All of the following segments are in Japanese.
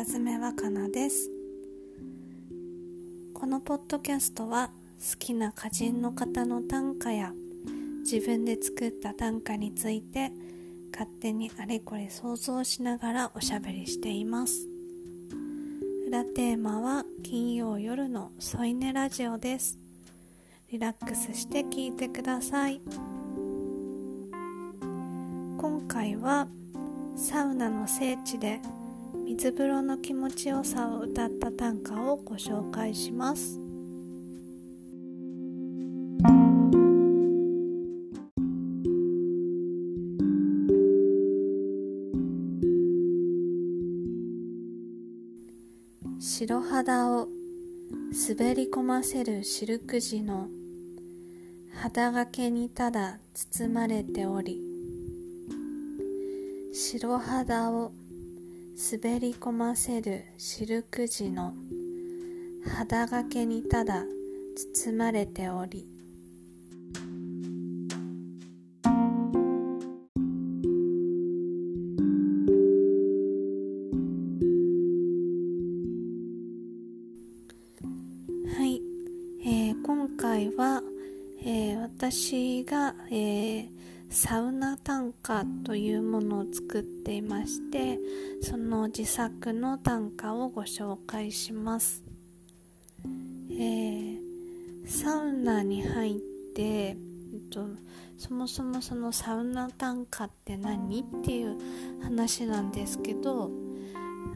寺爪若菜です。このポッドキャストは好きな歌人の方の短歌や自分で作った短歌について勝手にあれこれ想像しながらおしゃべりしています。裏テーマは金曜夜の添い寝ラジオです。リラックスして聞いてください。今回はサウナの聖地で水風呂の気持ちよさを歌った短歌をご紹介します。白肌を滑り込ませるシルク地の肌掛けにただ包まれており白肌を滑り込ませるシルク地の肌掛けにただ包まれており。はい、えー、今回は、えー、私が、えー、サウナ短歌というものを作っていましてその自作の短歌をご紹介します、えー、サウナに入って、えっと、そもそもそのサウナ短歌って何っていう話なんですけど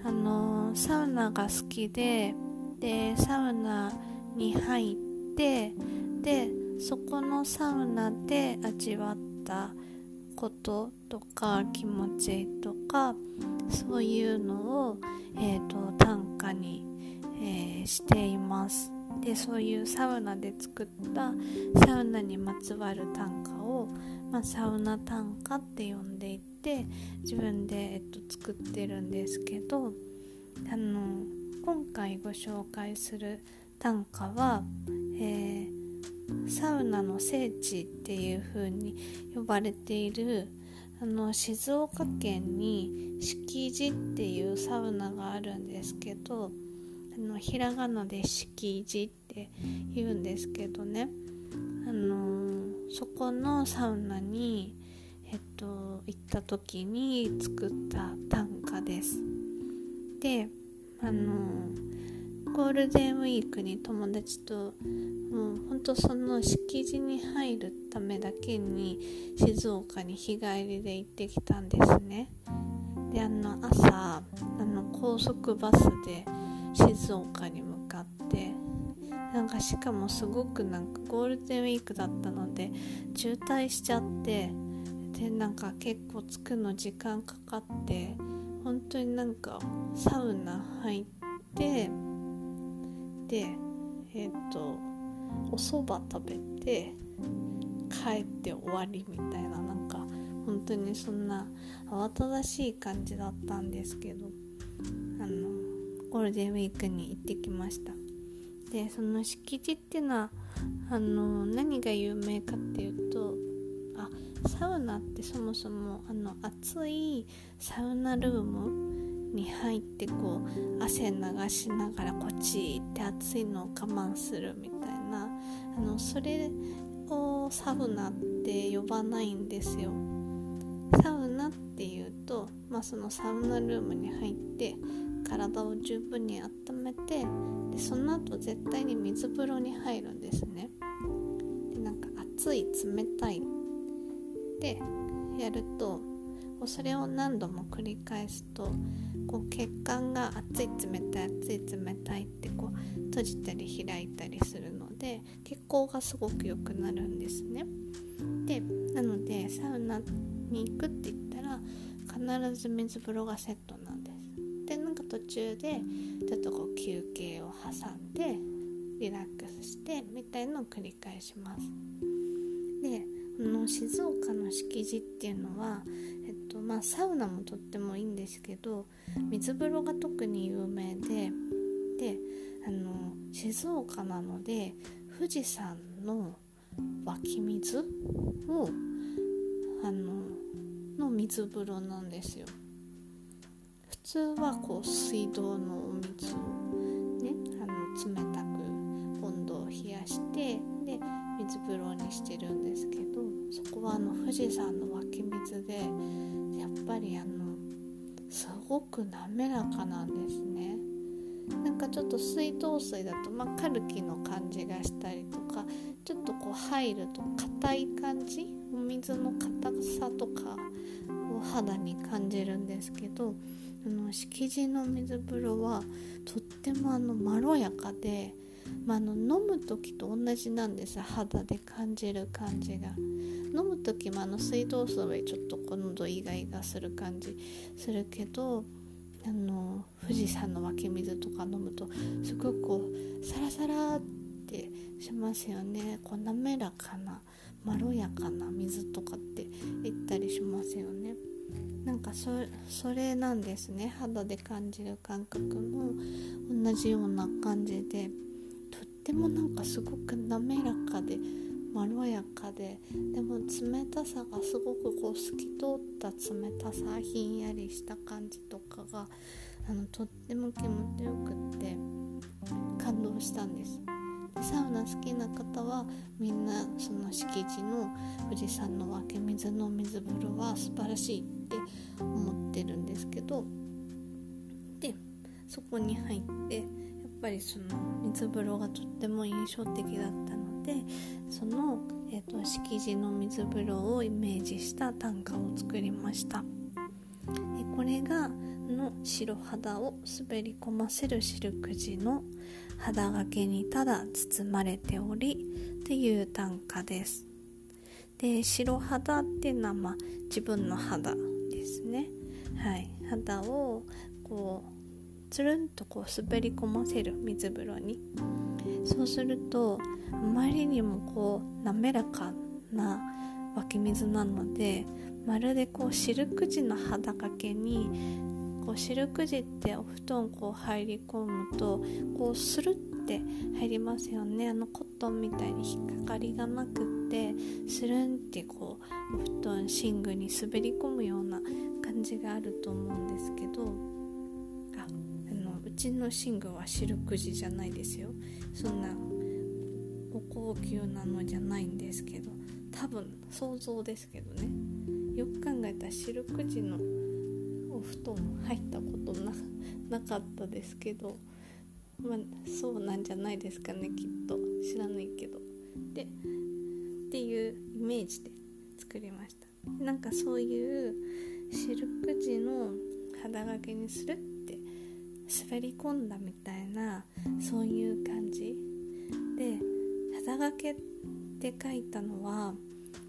あのサウナが好きででサウナに入ってでそこのサウナで味わったたこととか気持ちとかそういうのを、えーと、短歌に、えー、しています。でそういうサウナで作ったサウナにまつわる短歌を、まあ、サウナ短歌って呼んでいて自分で、えっと、作ってるんですけどあの今回ご紹介する短歌は、えーサウナの聖地っていう風に呼ばれているあの静岡県に敷地っていうサウナがあるんですけどあのひらがなで敷地って言うんですけどね。あのそこのサウナにえっと行った時に作った短歌です。であのゴールデンウィークに友達ともうほんとその敷地に入るためだけに静岡に日帰りで行ってきたんですね。であの朝あの高速バスで静岡に向かってなんかしかもすごくなんかゴールデンウィークだったので渋滞しちゃってでなんか結構着くの時間かかって本当になんかサウナ入ってでえっ、ー、とお蕎麦食べて帰って終わりみたいななんか本当にそんな慌ただしい感じだったんですけどあのゴールデンウィークに行ってきました。でその敷地っていうのはあの何が有名かっていうとあサウナってそもそもあの暑いサウナルームに入ってこう汗流しながらこっちって暑いのを我慢するみたいなあのそれをサウナって呼ばないんですよ。サウナっていうと、まあ、そのサウナルームに入って体を十分に温めてでその後絶対に水風呂に入るんですね。でなんか熱い冷たいってやるとそれを何度も繰り返すとこう血管が熱い冷たい熱い冷たいってこう閉じたり開いたりするので血行がすごく良くなるんですね。でなのでサウナに行くって言ったら必ず水風呂がセットなんです。でなんか途中でちょっとこう休憩を挟んでリラックスしてみたいのを繰り返します。であの静岡の敷地っていうのはまあサウナもとってもいいんですけど水風呂が特に有名でであの静岡なので富士山の湧き水をあのの水風呂なんですよ。普通はこう水道のお水をねあの冷たく温度を冷やしてで水風呂にしてるんですけどそこはあの富士山の湧き水でぱりあのすごく滑らかなんですね。なんかちょっと水道水だと、まあ、カルキの感じがしたりとかちょっとこう入ると硬い感じお水の硬さとかを肌に感じるんですけどあの敷地の水風呂はとってもあのまろやかで、まあ、あの飲む時と同じなんです肌で感じる感じが。飲む時もあの水道水はちょっと今度イガイガする感じするけどあの富士山の湧き水とか飲むとすごくこうサラサラってしますよね。こう滑らかなまろやかな水とかって言ったりしますよね。なんかそそれなんですね。肌で感じる感覚も同じような感じでとってもなんかすごく滑らかでまろやかででも冷たさがすごくこう透き通った冷たさひんやりした感じとかがあのとっても気持ちよくって感動したんです。サウナ好きな方はみんなその敷地の富士山の湧き水の水風呂は素晴らしいって思ってるんですけどでそこに入ってぱりその水風呂がとっても印象的だったのでその、えーと、敷地の水風呂をイメージした短歌を作りました。でこれがの白肌を滑り込ませるシルク地の肌掛けにただ包まれておりっていう短歌です。で白肌っていうのは、まあ、自分の肌ですね。はい。肌をこうつるんとこう滑り込ませる水風呂に。そうするとあまりにもこう滑らかな湧き水なのでまるでこうシルク地の肌掛けにこうシルク地ってお布団こう入り込むとこうスルって入りますよね。あのコットンみたいに引っかかりがなくってスルンってこうお布団寝具に滑り込むような感じがあると思うんですけど。ちの寝具はシルク地じゃないですよ。そんなお高級なのじゃないんですけど多分想像ですけどね。よく考えたらシルク地のお布団入ったことなかったですけどまあそうなんじゃないですかねきっと。知らないけど。でっていうイメージで作りました。なんかそういうシルク地の肌掛けにするっ滑り込んだみたいなそういう感じ。で肌掛けって書いたのは、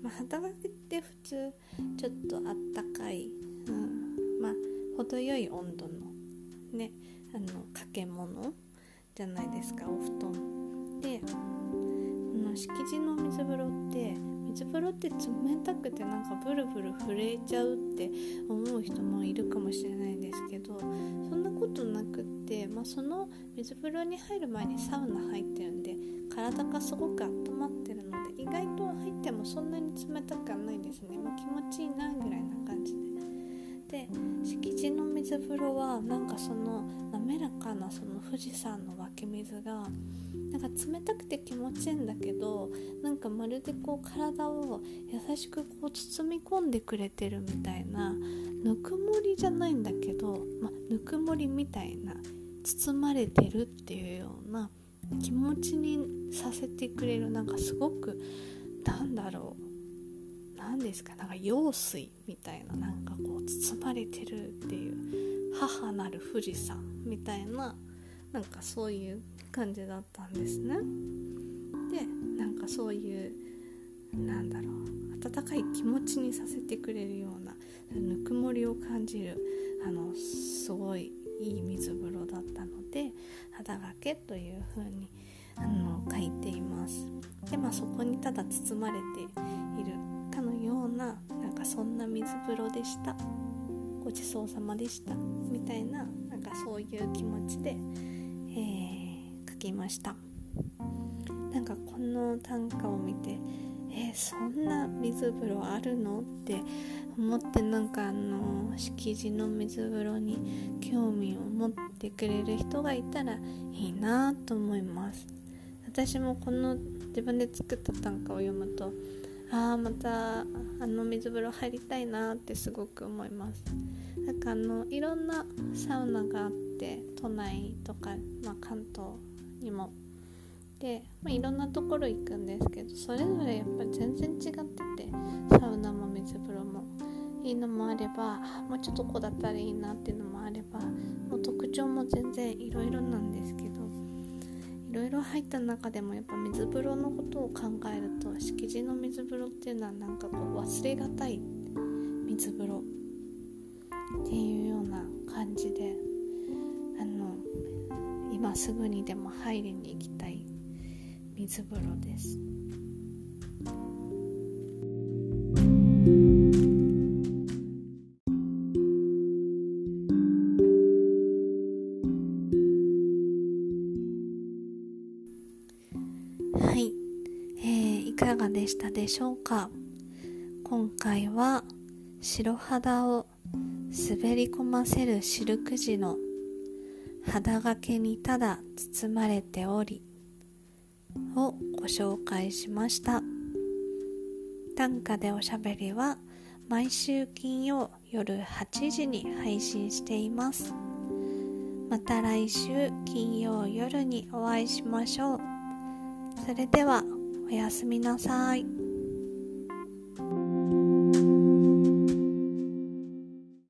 まあ、肌掛けって普通ちょっとあったかい、うん、まあ程よい温度のねあの掛け物じゃないですかお布団。で敷地の水風呂って水風呂って冷たくてなんかブルブル震えちゃうって思う人もいるかもしれないんですけどそんなことなくって、まあ、その水風呂に入る前にサウナ入ってるんで体がすごく温まってるので意外と入ってもそんなに冷たくはないですね、まあ、気持ちいいなぐらいな感じで。で敷地の水風呂はなんかその滑らかなその富士山の湧き水がなんか冷たくて気持ちいいんだけどなんかまるでこう体を優しくこう包み込んでくれてるみたいなぬくもりじゃないんだけど、ま、ぬくもりみたいな包まれてるっていうような気持ちにさせてくれるなんかすごくなんだろう何ですかなんか用水みたいななんかこう包まれてるっていう母なる富士山みたいななんかそういう感じだったんですね。でなんかそういうなんだろう温かい気持ちにさせてくれるようなぬくもりを感じるあのすごいいい水風呂だったので肌掛けという風にあの書いています。でまあそこにただ包まれているかのようななんかそんな水風呂でした。ごちそうさまでした。みたいななんかそういう気持ちで、えー、書きました。なんかこの短歌を見てえー、そんな水風呂あるのって思ってなんかあの敷地の水風呂に興味を持ってくれる人がいたらいいなと思います。私もこの自分で作った短歌を読むとああまたあの水風呂入りたいなってすごく思います。なんかあのいろんなサウナがあって都内とか、まあ、関東にも。で、まあ、いろんなところ行くんですけどそれぞれやっぱり全然違っててサウナも水風呂も。いいのもあればもうちょっとこうだったらいいなっていうのもあればもう特徴も全然いろいろなんですけどろいろ入った中でもやっぱ水風呂のことを考えると敷地の水風呂っていうのはなんかこう忘れがたい水風呂っていうような感じであの今すぐにでも入りに行きたい水風呂です。がでしたでしょうか？今回は白肌を滑り込ませるシルク地の肌掛けにただ包まれておりをご紹介しました。短歌でおしゃべりは毎週金曜夜8時に配信しています。また来週金曜夜にお会いしましょう。それではおやすみなさい。